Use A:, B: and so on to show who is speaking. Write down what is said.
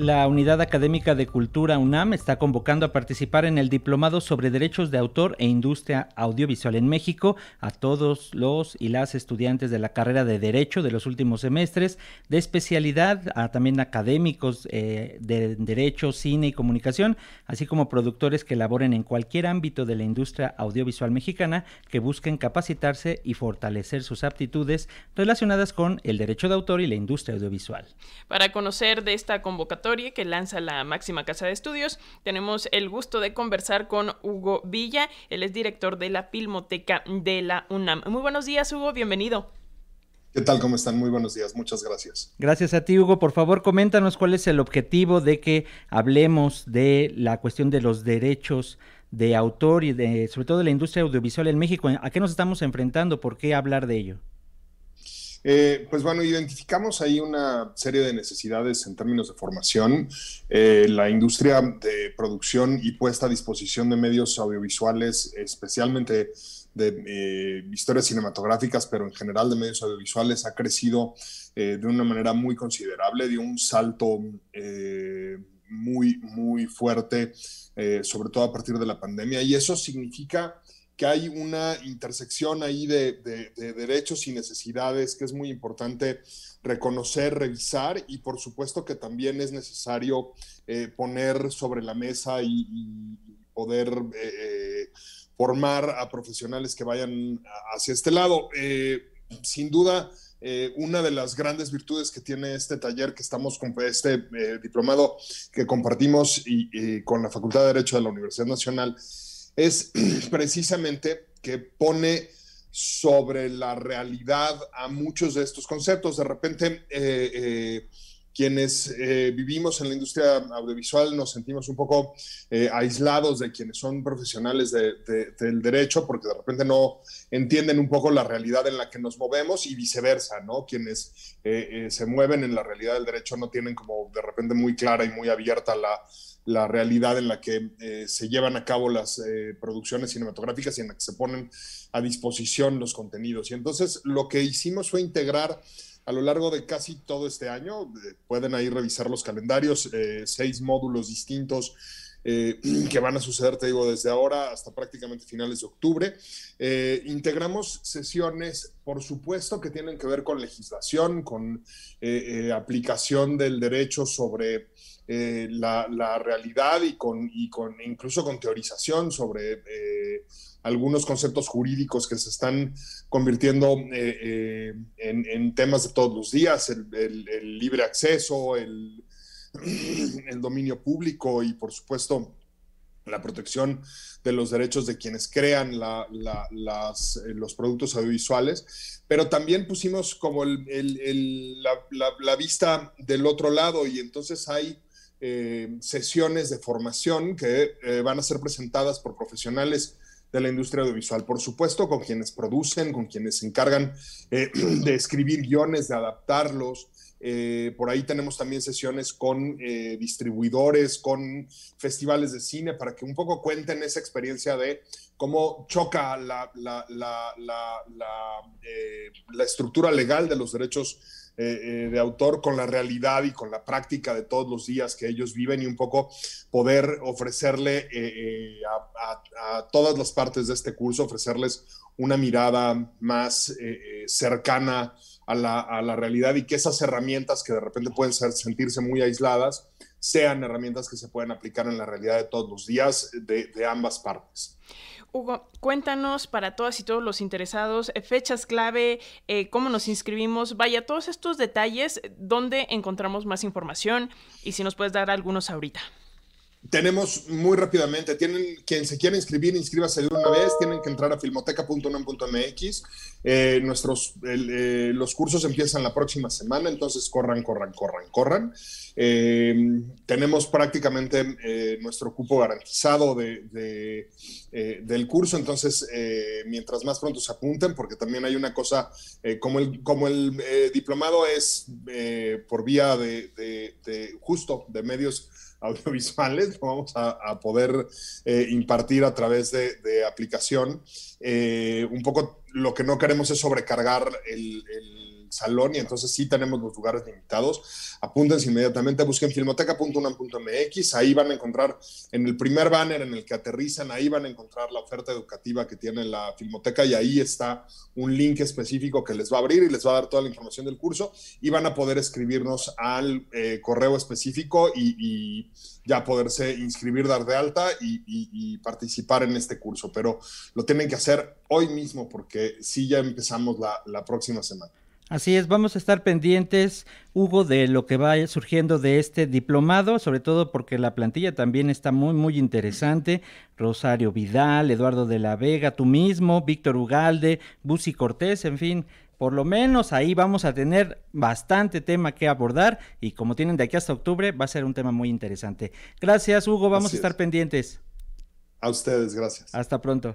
A: La Unidad Académica de Cultura UNAM está convocando a participar en el Diplomado sobre Derechos de Autor e Industria Audiovisual en México a todos los y las estudiantes de la carrera de Derecho de los últimos semestres, de especialidad, a también académicos eh, de Derecho, Cine y Comunicación, así como productores que laboren en cualquier ámbito de la industria audiovisual mexicana que busquen capacitarse y fortalecer sus aptitudes relacionadas con el derecho de autor y la industria audiovisual.
B: Para conocer de esta convocatoria, que lanza la máxima casa de estudios. Tenemos el gusto de conversar con Hugo Villa, él es director de la Filmoteca de la UNAM. Muy buenos días, Hugo, bienvenido.
C: ¿Qué tal? ¿Cómo están? Muy buenos días, muchas gracias.
A: Gracias a ti, Hugo. Por favor, coméntanos cuál es el objetivo de que hablemos de la cuestión de los derechos de autor y de, sobre todo de la industria audiovisual en México. ¿A qué nos estamos enfrentando? ¿Por qué hablar de ello?
C: Eh, pues bueno, identificamos ahí una serie de necesidades en términos de formación. Eh, la industria de producción y puesta a disposición de medios audiovisuales, especialmente de eh, historias cinematográficas, pero en general de medios audiovisuales, ha crecido de una manera muy considerable, dio un salto muy, muy fuerte, sobre todo a partir de la pandemia. Y eso significa que hay una intersección ahí de, derechos y necesidades que es muy importante reconocer, revisar y por supuesto que también es necesario eh, poner sobre la mesa y, poder eh, eh, formar a profesionales que vayan hacia este lado. sin duda, una de las grandes virtudes que tiene este taller que estamos con este diplomado que compartimos y, con la Facultad de Derecho de la Universidad Nacional es precisamente que pone sobre la realidad a muchos de estos conceptos. De repente, eh, eh, quienes eh, vivimos en la industria audiovisual nos sentimos un poco aislados de quienes son profesionales del derecho, porque de repente no entienden un poco la realidad en la que nos movemos y viceversa, ¿no? Quienes se mueven en la realidad del derecho no tienen como de repente muy clara y muy abierta la la realidad en la que eh, se llevan a cabo las eh, producciones cinematográficas y en la que se ponen a disposición los contenidos. Y entonces lo que hicimos fue integrar a lo largo de casi todo este año, eh, pueden ahí revisar los calendarios, seis módulos distintos que van a suceder, te digo, desde ahora hasta prácticamente finales de octubre. integramos sesiones, por supuesto, que tienen que ver con legislación, con aplicación del derecho sobre eh, la, realidad y con, y con incluso con teorización sobre eh, algunos conceptos jurídicos que se están convirtiendo eh, en, temas de todos los días, el, libre acceso, el, el, dominio público y por supuesto la protección de los derechos de quienes crean los productos audiovisuales, pero también pusimos como la, la, vista del otro lado y entonces hay eh, sesiones de formación que eh, van a ser presentadas por profesionales de la industria audiovisual. Por supuesto, con quienes producen, con quienes se encargan eh, de escribir guiones, de adaptarlos. por ahí tenemos también sesiones con distribuidores, con festivales de cine, para que un poco cuenten esa experiencia de cómo choca la, la, estructura legal de los derechos eh, eh, de autor con la realidad y con la práctica de todos los días que ellos viven y un poco poder ofrecerle eh, a, todas las partes de este curso, ofrecerles una mirada más cercana a la, realidad y que esas herramientas que de repente pueden sentirse muy aisladas sean herramientas que se pueden aplicar en la realidad de todos los días de ambas partes.
B: Hugo, cuéntanos para todas y todos los interesados, eh, fechas clave, eh, cómo nos inscribimos, vaya, todos estos detalles, dónde encontramos más información y si nos puedes dar algunos ahorita.
C: Tenemos muy rápidamente, tienen quien se quiera inscribir, inscríbase de una vez, tienen que entrar a filmoteca.unam.mx. Eh, nuestros, eh, los cursos empiezan la próxima semana, entonces corran, corran, corran, corran. Eh, tenemos prácticamente nuestro cupo garantizado de, del curso, entonces mientras más pronto se apunten, porque también hay una cosa, como el, como el diplomado es por vía de justo de medios audiovisuales, lo vamos a, poder eh, impartir a través de, aplicación. Eh, un poco lo que no queremos es sobrecargar el, salón y entonces sí tenemos los lugares limitados. Apúntense inmediatamente, busquen filmoteca.unam.mx, ahí van a encontrar en el primer banner en el que aterrizan, ahí van a encontrar la oferta educativa que tiene la Filmoteca y ahí está un link específico que les va a abrir y les va a dar toda la información del curso y van a poder escribirnos al eh, correo específico y, ya poderse inscribir, dar de alta y, participar en este curso. Pero lo tienen que hacer hoy mismo porque sí ya empezamos la próxima semana.
A: Así es, vamos a estar pendientes, Hugo, de lo que vaya surgiendo de este diplomado, sobre todo porque la plantilla también está muy, muy interesante. Rosario Vidal, Eduardo de la Vega, tú mismo, Víctor Ugalde, Busi Cortés, en fin, por lo menos ahí vamos a tener bastante tema que abordar y como tienen de aquí hasta octubre, va a ser un tema muy interesante. Gracias, Hugo, vamos a estar pendientes.
C: A ustedes, gracias.
A: Hasta pronto.